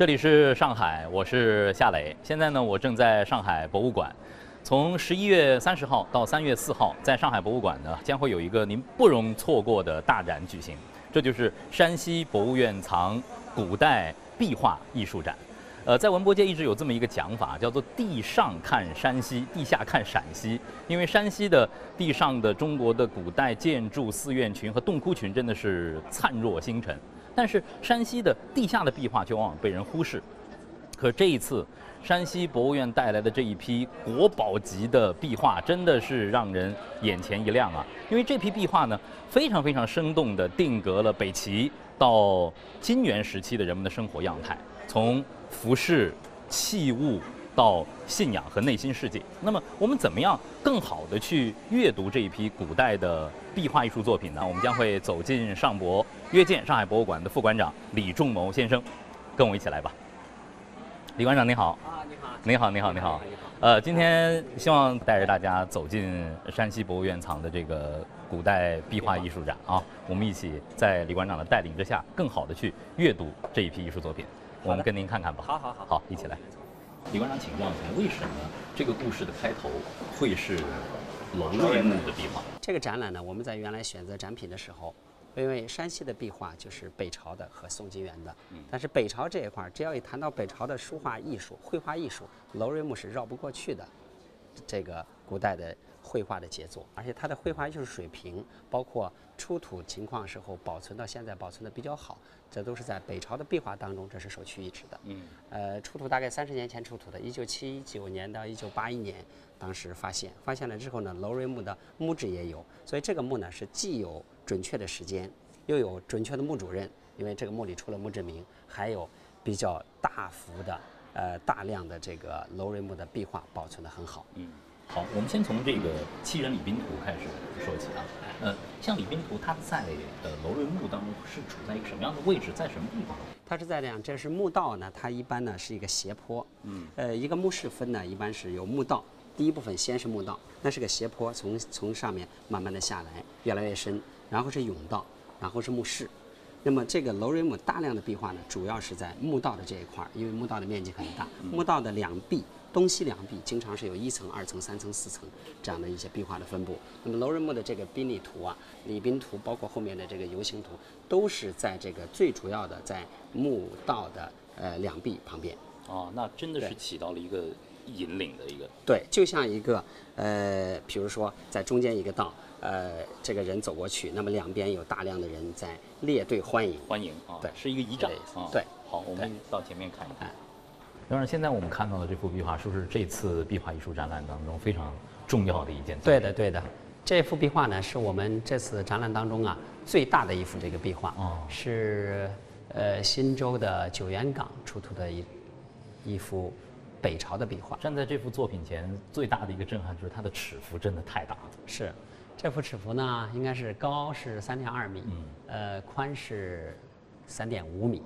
这里是上海，我是夏磊。现在呢，我正在上海博物馆。从十一月三十号到三月四号，在上海博物馆呢，将会有一个您不容错过的大展举行，这就是山西博物院藏古代壁画艺术展。呃，在文博界一直有这么一个讲法，叫做“地上看山西，地下看陕西”。因为山西的地上的中国的古代建筑、寺院群和洞窟群真的是灿若星辰，但是山西的地下的壁画却往往被人忽视。可这一次，山西博物院带来的这一批国宝级的壁画，真的是让人眼前一亮啊！因为这批壁画呢，非常非常生动地定格了北齐到金元时期的人们的生活样态，从服饰、器物到信仰和内心世界。那么，我们怎么样更好的去阅读这一批古代的壁画艺术作品呢？我们将会走进上博，约见上海博物馆的副馆长李仲谋先生，跟我一起来吧。李馆长您好。啊，你好。你好，你好，你好。呃，今天希望带着大家走进山西博物院藏的这个古代壁画艺术展啊，我们一起在李馆长的带领之下，更好的去阅读这一批艺术作品。我们跟您看看吧。好好好。好，一起来。李馆长，请教一下，为什么这个故事的开头会是楼瑞墓的壁画？这个展览呢，我们在原来选择展品的时候。因为山西的壁画就是北朝的和宋金元的，但是北朝这一块儿，只要一谈到北朝的书画艺术、绘画艺术，楼瑞墓是绕不过去的。这个古代的绘画的杰作，而且它的绘画艺术水平，包括出土情况时候保存到现在保存的比较好，这都是在北朝的壁画当中，这是首屈一指的。嗯，呃，出土大概三十年前出土的，一九七九年到一九八一年，当时发现，发现了之后呢，楼瑞墓的墓志也有，所以这个墓呢是既有。准确的时间，又有准确的墓主任，因为这个墓里出了墓志铭，还有比较大幅的、呃大量的这个楼瑞墓的壁画保存的很好。嗯，好，我们先从这个七人礼宾图开始说起啊。呃，像礼宾图，它在呃楼瑞墓当中是处在一个什么样的位置，在什么地方？它是在这样，这是墓道呢，它一般呢是一个斜坡。嗯。呃，一个墓室分呢，一般是有墓道，第一部分先是墓道，那是个斜坡，从从上面慢慢的下来，越来越深。然后是甬道，然后是墓室。那么这个楼瑞墓大量的壁画呢，主要是在墓道的这一块儿，因为墓道的面积很大。墓道的两壁，东西两壁，经常是有一层、二层、三层、四层这样的一些壁画的分布。那么楼人墓的这个宾礼图啊、礼宾图，包括后面的这个游行图，都是在这个最主要的在墓道的呃两壁旁边。哦，那真的是起到了一个引领的一个。对，就像一个呃，比如说在中间一个道。呃，这个人走过去，那么两边有大量的人在列队欢迎，欢迎啊，对，是一个仪仗啊。对，好，我们到前面看一看。当然，现在我们看到的这幅壁画，是不是这次壁画艺术展览当中非常重要的一件？对的，对的。这幅壁画呢，是我们这次展览当中啊最大的一幅这个壁画，哦，是呃新州的九原岗出土的一一幅北朝的壁画。站在这幅作品前，最大的一个震撼就是它的尺幅真的太大了。是。这幅尺幅呢，应该是高是三点二米，呃，宽是三点五米，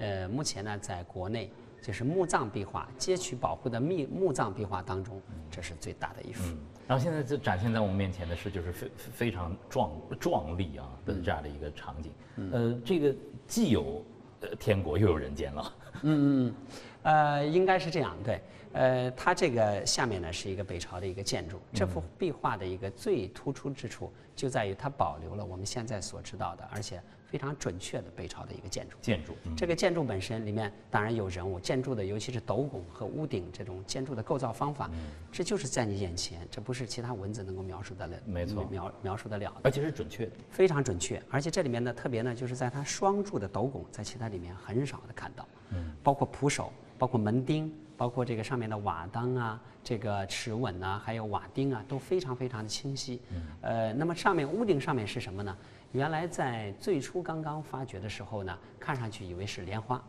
呃，目前呢，在国内就是墓葬壁画街区保护的墓墓葬壁画当中，这是最大的一幅。然后现在就展现在我们面前的是，就是非非常壮壮丽啊的这样的一个场景。呃，这个既有呃天国，又有人间了。嗯嗯，呃，应该是这样，对。呃，它这个下面呢是一个北朝的一个建筑。这幅壁画的一个最突出之处就在于它保留了我们现在所知道的，而且非常准确的北朝的一个建筑。建筑，这个建筑本身里面当然有人物，建筑的尤其是斗拱和屋顶这种建筑的构造方法，这就是在你眼前，这不是其他文字能够描述的了。没错，描描述得了的，而且是准确的，非常准确。而且这里面呢，特别呢，就是在它双柱的斗拱，在其他里面很少的看到。嗯，包括铺首，包括门钉。包括这个上面的瓦当啊，这个齿吻啊，还有瓦钉啊，都非常非常的清晰。呃，那么上面屋顶上面是什么呢？原来在最初刚刚发掘的时候呢，看上去以为是莲花，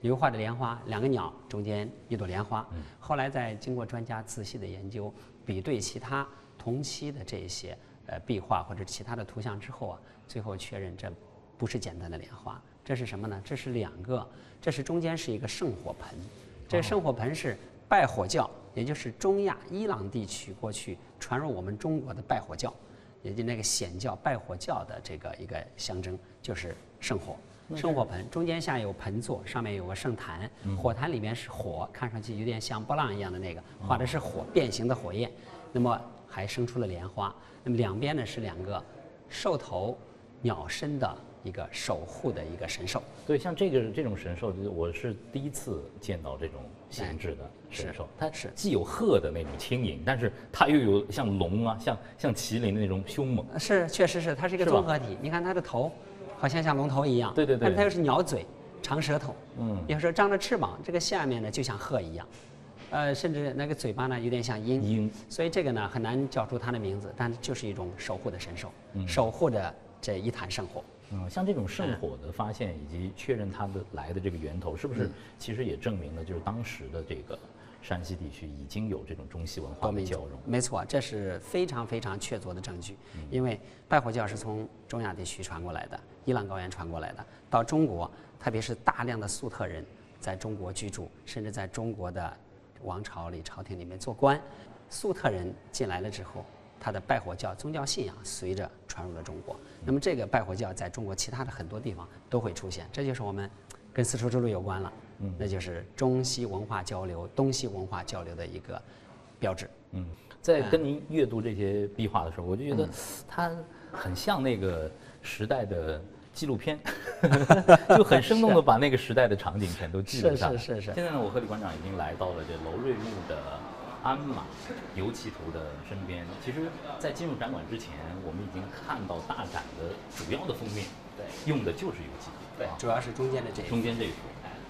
油画的莲花，两个鸟中间一朵莲花。后来在经过专家仔细的研究，比对其他同期的这些呃壁画或者其他的图像之后啊，最后确认这不是简单的莲花，这是什么呢？这是两个，这是中间是一个圣火盆。这圣火盆是拜火教，也就是中亚伊朗地区过去传入我们中国的拜火教，也就那个显教拜火教的这个一个象征，就是圣火。圣火盆，中间下有盆座，上面有个圣坛，火坛里面是火，看上去有点像波浪一样的那个，画的是火变形的火焰，那么还生出了莲花，那么两边呢是两个兽头鸟身的一个守护的一个神兽。对，像这个这种神兽，就是我是第一次见到这种形制的神兽。它是既有鹤的那种轻盈，但是它又有像龙啊、像像麒麟的那种凶猛。是，确实是，它是一个综合体。你看它的头，好像像龙头一样，对对对但它又是鸟嘴、长舌头，嗯有时候张着翅膀，这个下面呢就像鹤一样，呃，甚至那个嘴巴呢有点像鹰。鹰所以这个呢很难叫出它的名字，但就是一种守护的神兽，嗯守护着这一坛圣火。嗯，像这种圣火的发现以及确认它的来的这个源头，是不嗯是其实也证明了就是当时的这个山西地区已经有这种中西文化的交融？没错，这是非常非常确凿的证据。嗯因为拜火教是从中亚地区传过来的，伊朗高原传过来的，到中国，特别是大量的粟特人在中国居住，甚至在中国的王朝里、朝廷里面做官。粟特人进来了之后，他的拜火教宗教信仰随着传入了中国。那么这个拜火教在中国其他的很多地方都会出现，这就是我们跟丝绸之路有关了。嗯那就是中西文化交流、东西文化交流的一个标志。嗯，在跟您阅读这些壁画的时候，我就觉嗯得它很像那个时代的纪录片，就很生动的把那个时代的场景全都记录是下来。是是是现在呢，我和李馆长已经来到了这楼瑞木的鞍马游骑图的身边。其实，在进入展馆之前，我们已经看到大展的主要的封面，对，用的就是游骑图。对啊，主要是中间的这一中间这一幅，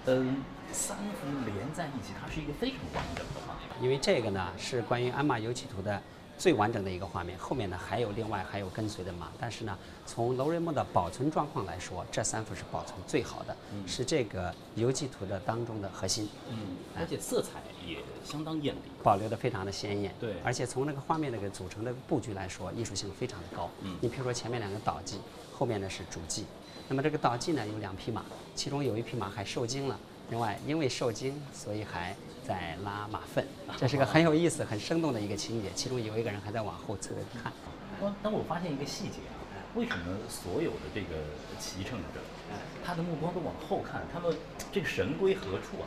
嗯，三幅连在一起，它是一个非常完整的画面。因为这个呢是关于鞍马游骑图的最完整的一个画面，后面呢还有另外还有跟随的马，但是呢从楼瑞木的保存状况来说，这三幅是保存最好的，是这个游记图的当中的核心，嗯，而且色彩也相当艳丽。保留的非常的鲜艳。对而且从那个画面那个组成的布局来说，艺术性非常的高。嗯你比如说前面两个导骑，后面呢是主骑。那么这个导骑呢有两匹马，其中有一匹马还受惊了，另外因为受惊，所以还在拉马粪，这是个很有意思、很生动的一个情节。其中有一个人还在往后侧看。但但我发现一个细节啊，为什么所有的这个骑乘者，他的目光都往后看？他们这个神归何处啊？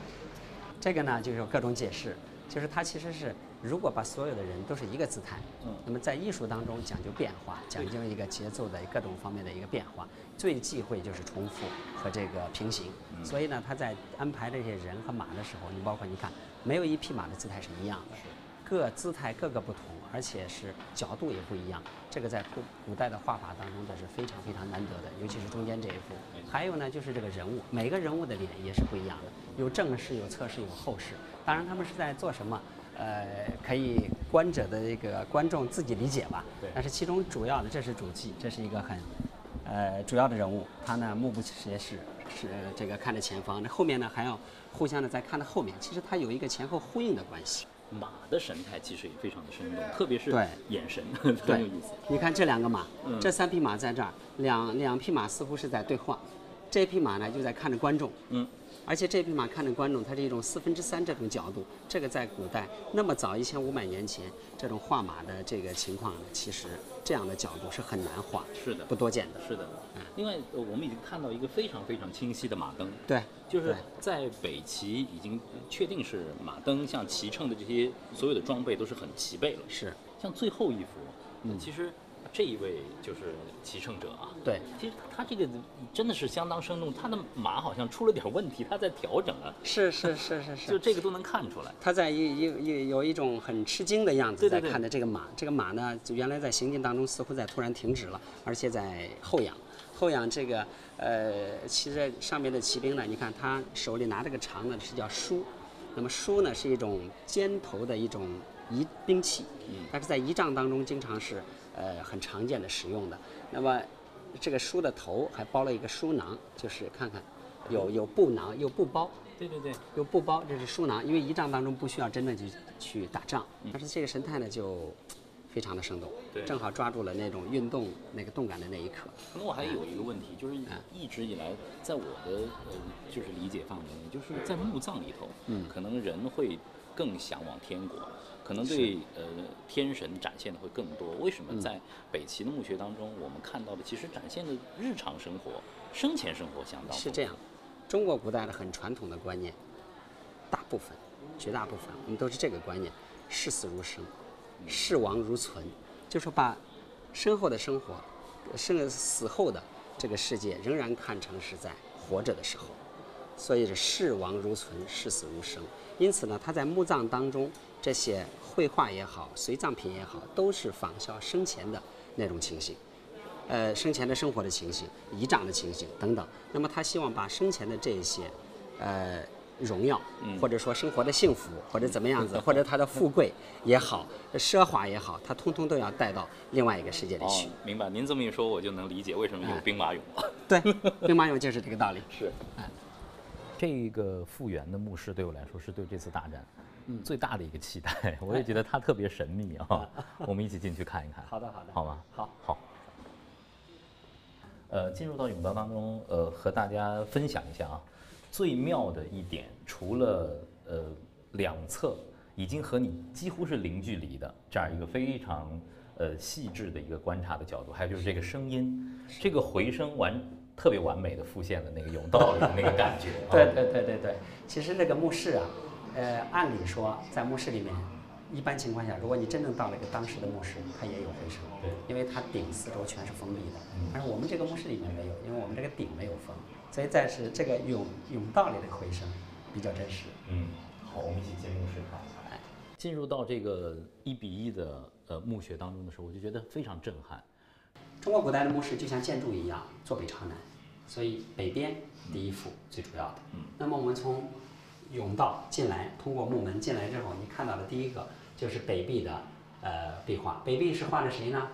这个呢，就是有各种解释，就是它其实是如果把所有的人都是一个姿态，嗯那么在艺术当中讲究变化，讲究一个节奏的各种方面的一个变化，最忌讳就是重复和这个平行。嗯所以呢，他在安排这些人和马的时候，你包括你看，没有一匹马的姿态是一样的，各姿态各个不同，而且是角度也不一样。这个在古古代的画法当中，这是非常非常难得的，尤其是中间这一幅。还有呢，就是这个人物，每个人物的脸也是不一样的，有正视、有侧视、有后视。当然，他们是在做什么？呃，可以观者的这个观众自己理解吧。对但是其中主要的，这是主祭，这是一个很呃主要的人物，他呢目不斜视，是这个看着前方，那后面呢还要互相的在看着后面，其实它有一个前后呼应的关系。马的神态其实也非常的生动，特别是对。眼神 很有意思。，你看这两个马，嗯。这三匹马在这儿，两两匹马似乎是在对话，这匹马呢就在看着观众，嗯，而且这匹马看着观众，它是一种四分之三这种角度，这个在古代那么早一千五百年前，这种画马的这个情况呢，其实这样的角度是很难画，是的。不多见的。是的。嗯。另外，呃我们已经看到一个非常非常清晰的马灯，对，就是在北齐已经确定是马灯，像骑乘的这些所有的装备都是很齐备了。是，像最后一幅，嗯，其实这一位就是骑乘者啊，对，其实他这个真的是相当生动，他的马好像出了点问题，他在调整啊，是是是是是。就这个都能看出来。他在一一一有一种很吃惊的样子在看着这个马，这个马呢，就原来在行进当中似乎在突然停止了，而且在后仰，后仰这个呃骑在上面的骑兵呢，你看他手里拿着个长的是叫梳，那么梳呢是一种尖头的一种仪兵器，嗯但是在仪仗当中经常是呃很常见的使用的。那么这个书的头还包了一个书囊，就是看看有有布囊有布包。对对对，有布包，这是书囊，因为仪仗当中不需要真正去去打仗，但是这个神态呢就非常的生动，对正好抓住了那种运动那个动感的那一刻。可能我还有一个问题，就是嗯一直以来，在我的呃就是理解范围内，就是在墓葬里头，嗯可能人会更向往天国，可能对呃天神展现的会更多。为什嗯么在北齐的墓穴当中，我们看到的其实展现的日常生活生前生活相当是这样，中国古代的很传统的观念，大部分、绝大部分我们都是这个观念：视死如生，视亡如存，就是把身后的生活、生死后的这个世界仍然看成是在活着的时候，所以是视亡如存，视死如生。因此呢，他在墓葬当中这些绘画也好，随葬品也好，都是仿效生前的那种情形。呃，生前的生活的情形、仪仗的情形等等。那么他希望把生前的这些，呃，荣耀，或者说生活的幸福，或者怎么样子，或者他的富贵也好、奢华也好，他通通都要带到另外一个世界里去。哦，明白。您这么一说，我就能理解为什么有兵马俑了。对，兵马俑就是这个道理。是。这个复原的墓室对我来说是对这次大战最大的一个期待。我也觉得它特别神秘啊。我们一起进去看一看。好的，好的。好吗？好，好。呃，进入到甬道当中，呃，和大家分享一下啊，最妙的一点，除了呃两侧已经和你几乎是零距离的这样一个非常呃细致的一个观察的角度，还有就是这个声音，这个回声完特别完美的复现了那个甬道里的那个感觉。对对对对对，其实那个墓室啊，呃，按理说在墓室里面。一般情况下，如果你真正到了一个当时的墓室，它也有回声，对，因为它顶四周全是封闭的。但是我们这个墓室里面没有，因为我们这个顶没有封，所以暂时这个甬甬道里的回声比较真实。嗯，好，我们一起进墓室看。哎，进入到这个一比一的呃墓穴当中的时候，我就觉得非常震撼。中国古代的墓室就像建筑一样，坐北朝南，所以北边第一幅最主要的。嗯，那么我们从甬道进来，通过木门进来之后，你看到的第一个。就是北壁的呃壁画，北壁是画的谁呢？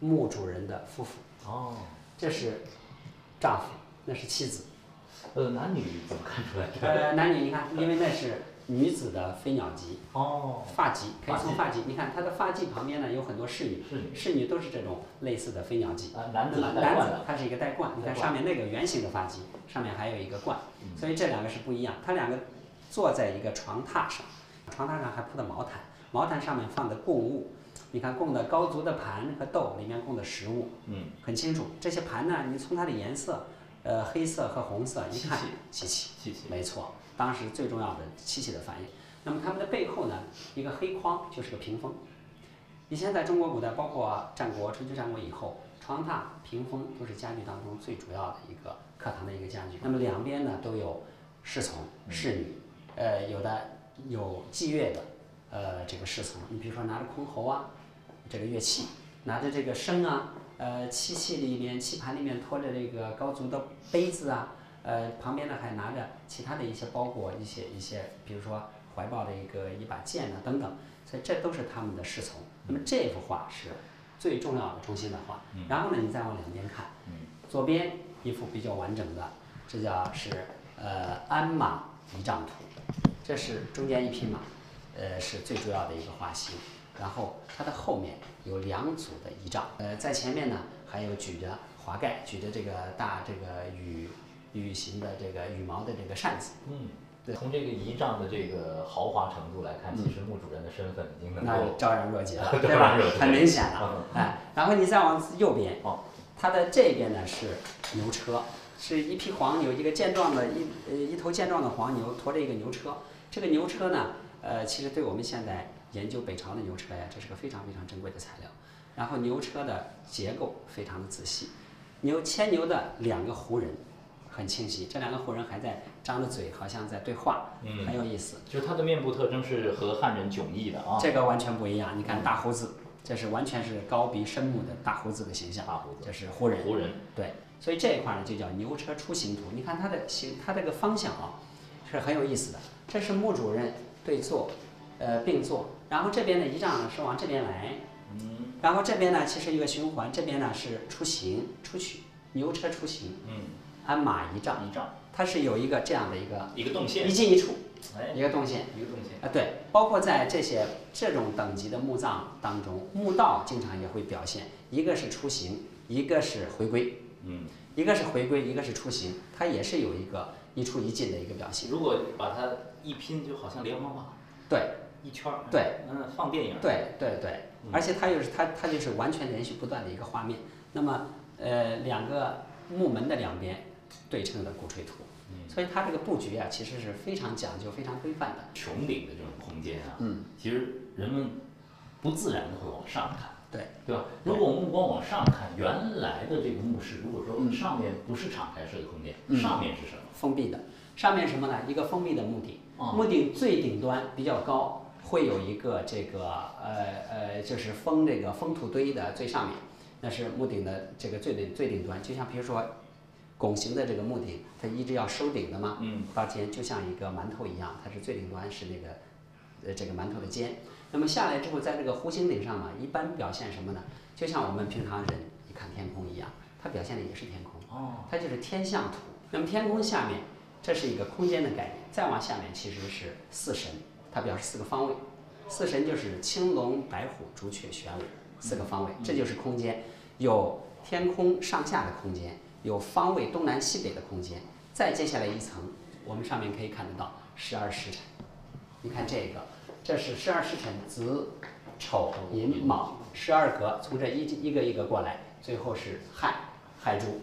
墓主人的夫妇。哦，这是丈夫，那是妻子。呃，男女怎么看出来？呃，男女你看，因为那是女子的飞鸟髻。哦。发髻可以从发髻，你看她的发髻旁边呢有很多侍女，侍女，侍女都是这种类似的飞鸟髻。啊，男子男子他是一个带冠，你看上面那个圆形的发髻，上面还有一个冠，所以这两个是不一样。他两个坐在一个床榻上，床榻上还铺的毛毯。毛毯上面放的供物，你看供的高足的盘和豆，里面供的食物，嗯，很清楚。这些盘呢，你从它的颜色，呃，黑色和红色，一看稀奇，稀奇，没错。当时最重要的稀奇的反应。那么它们的背后呢，一个黑框就是个屏风。以前在中国古代，包括战国、春秋战国以后，床榻、屏风都是家具当中最主要的一个课堂的一个家具。那么两边呢都有侍从、侍女，呃，有的有祭乐的。呃，这个侍从，你比如说拿着箜篌啊，这个乐器，拿着这个笙啊，呃，漆器里面，漆盘里面托着这个高足的杯子啊，呃，旁边呢还拿着其他的一些包裹，一些一些，比如说怀抱的一个一把剑啊等等，所以这都是他们的侍从。那么这幅画是最重要的中心的画。然后呢，你再往两边看，左边一幅比较完整的，这叫是呃鞍马仪仗图，这是中间一匹马。呃，是最主要的一个画型，然后它的后面有两组的仪仗，呃，在前面呢还有举着华盖，举着这个大这个羽羽形的这个羽毛的这个扇子。嗯，对。从这个仪仗的这个豪华程度来看，其实墓主人的身份已经能够昭然若揭了，对吧？很明显了。哎，然后你再往右边，哦，它的这边呢是牛车，是一匹黄牛，一个健壮的一呃一头健壮的黄牛驮着一个牛车，这个牛车呢。呃，其实对我们现在研究北朝的牛车呀，这是个非常非常珍贵的材料。然后牛车的结构非常的仔细，牛牵牛的两个胡人很清晰，这两个胡人还在张着嘴，好像在对话，很有意思。就是他的面部特征是和汉人迥异的啊。这个完全不一样，你看大胡子，这是完全是高鼻深目的大胡子的形象。大胡子，这是胡人。胡人。对，所以这一块呢就叫牛车出行图。你看它的形，它这个方向啊，是很有意思的。这是墓主任。对坐，呃并坐，然后这边的仪仗是往这边来，嗯，然后这边呢其实一个循环，这边呢是出行出去，牛车出行，嗯，鞍马一丈，一丈，它是有一个这样的一个一个动线，一进一出，哎，一个动线，一个动线，啊对，包括在这些这种等级的墓葬当中，墓道经常也会表现，一个是出行，一个是回归，嗯，一个是回归，一个是出行，它也是有一个一出一进的一个表现。如果把它。一拼就好像连环画，对，一圈儿，对，嗯，放电影，对对对，而且它又是它它就是完全连续不断的一个画面。那么，呃，两个墓门的两边对称的鼓吹图。所以它这个布局啊，其实是非常讲究、非常规范的。穹顶的这种空间啊，嗯，其实人们不自然的会往上看，对对吧？如果目光往上看，原来的这个墓室，如果说上面不是敞开式的空间，上面是什么？封闭的。上面什么呢？一个封闭的墓顶，墓顶最顶端比较高，会有一个这个呃呃，就是封这个封土堆的最上面，那是墓顶的这个最顶最顶端。就像比如说拱形的这个木顶，它一直要收顶的嘛，嗯，到尖就像一个馒头一样，它是最顶端是那个呃这个馒头的尖。那么下来之后，在这个弧形顶上嘛，一般表现什么呢？就像我们平常人一看天空一样，它表现的也是天空，哦，它就是天象图。那么天空下面。这是一个空间的概念，再往下面其实是四神，它表示四个方位。四神就是青龙、白虎、朱雀、玄武四个方位，这就是空间。有天空上下的空间，有方位东南西北的空间。再接下来一层，我们上面可以看得到十二时辰。你看这个，这是十二时辰：子、丑、寅、卯，十二格，从这一一个一个过来，最后是亥、亥猪。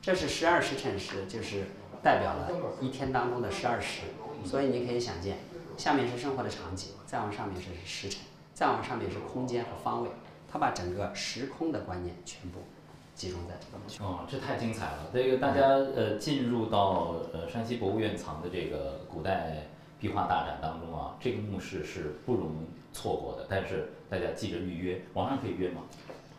这是十二时辰时就是。代表了一天当中的十二时，所以你可以想见，下面是生活的场景，再往上面是时辰，再往上面是空间和方位，它把整个时空的观念全部集中在这个。哦，这太精彩了！这个大家呃进入到呃山西博物院藏的这个古代壁画大展当中啊，这个墓室是不容错过的。但是大家记着预约，网上可以约吗？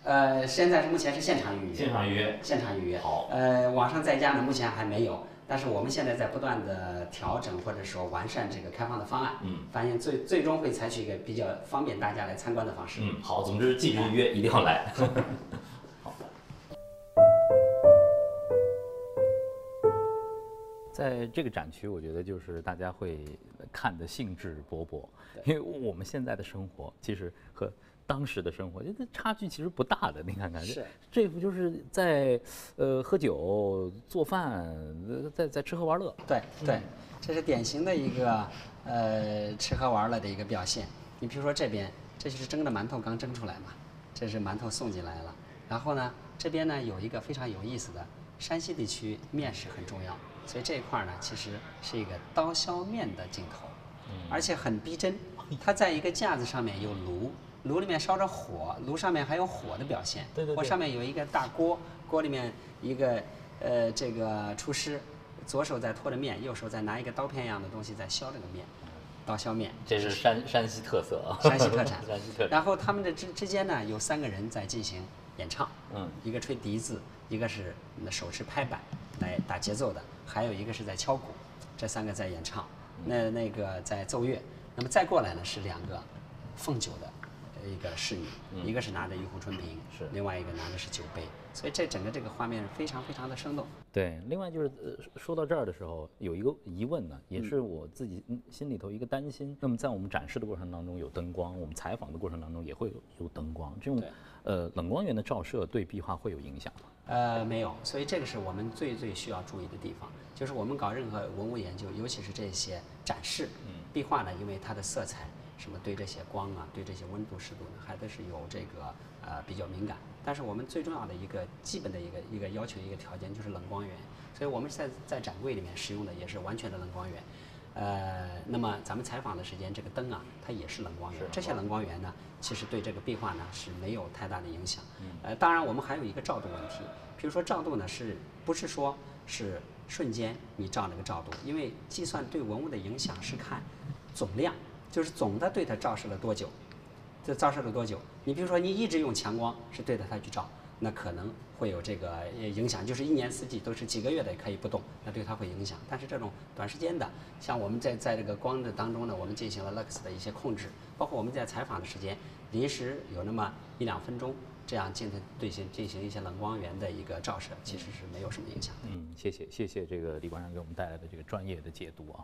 呃，现在是目前是现场预约。现场预约。现场预约。好。呃，网上在家呢，目前还没有。但是我们现在在不断的调整或者说完善这个开放的方案，嗯，发现最最终会采取一个比较方便大家来参观的方式。嗯，好，总之记住预约，一定要来。在这个展区，我觉得就是大家会看得兴致勃勃，因为我们现在的生活其实和。当时的生活，这差距其实不大的。你看看，是这不就是在呃喝酒、做饭，在在吃喝玩乐。对对，这是典型的一个呃吃喝玩乐的一个表现。你比如说这边，这就是蒸的馒头刚蒸出来嘛，这是馒头送进来了。然后呢，这边呢有一个非常有意思的，山西地区面食很重要，所以这一块呢其实是一个刀削面的镜头，而且很逼真。它在一个架子上面有炉。炉里面烧着火，炉上面还有火的表现。对对。火上面有一个大锅，锅里面一个呃这个厨师，左手在拖着面，右手在拿一个刀片一样的东西在削这个面，刀削面。这是山山西特色啊。山西特产。山西特产。然后他们的之之间呢，有三个人在进行演唱。嗯。一个吹笛子，一个是手持拍板来打节奏的，还有一个是在敲鼓，这三个在演唱。那那个在奏乐。那么再过来呢是两个奉酒的。一个侍女，一个是拿着玉壶春瓶，是另外一个拿的是酒杯，所以这整个这个画面非常非常的生动。对，另外就是呃，说到这儿的时候，有一个疑问呢，也是我自己心里头一个担心。那么在我们展示的过程当中有灯光，我们采访的过程当中也会有有灯光，这种呃冷光源的照射对壁画会有影响吗？呃，没有，所以这个是我们最最需要注意的地方，就是我们搞任何文物研究，尤其是这些展示，壁画呢，因为它的色彩。什么对这些光啊，对这些温度、湿度呢，还都是有这个呃比较敏感。但是我们最重要的一个基本的一个一个要求一个条件就是冷光源，所以我们在在展柜里面使用的也是完全的冷光源。呃，那么咱们采访的时间，这个灯啊，它也是冷光源。这些冷光源呢，其实对这个壁画呢是没有太大的影响。呃，当然我们还有一个照度问题，比如说照度呢，是不是说是瞬间你照那个照度？因为计算对文物的影响是看总量。就是总的对它照射了多久，这照射了多久？你比如说你一直用强光是对着它去照，那可能会有这个影响。就是一年四季都是几个月的可以不动，那对它会影响。但是这种短时间的，像我们在在这个光的当中呢，我们进行了 lux 的一些控制，包括我们在采访的时间，临时有那么一两分钟，这样进行对行进行一些冷光源的一个照射，其实是没有什么影响的。嗯，谢谢谢谢这个李馆长给我们带来的这个专业的解读啊。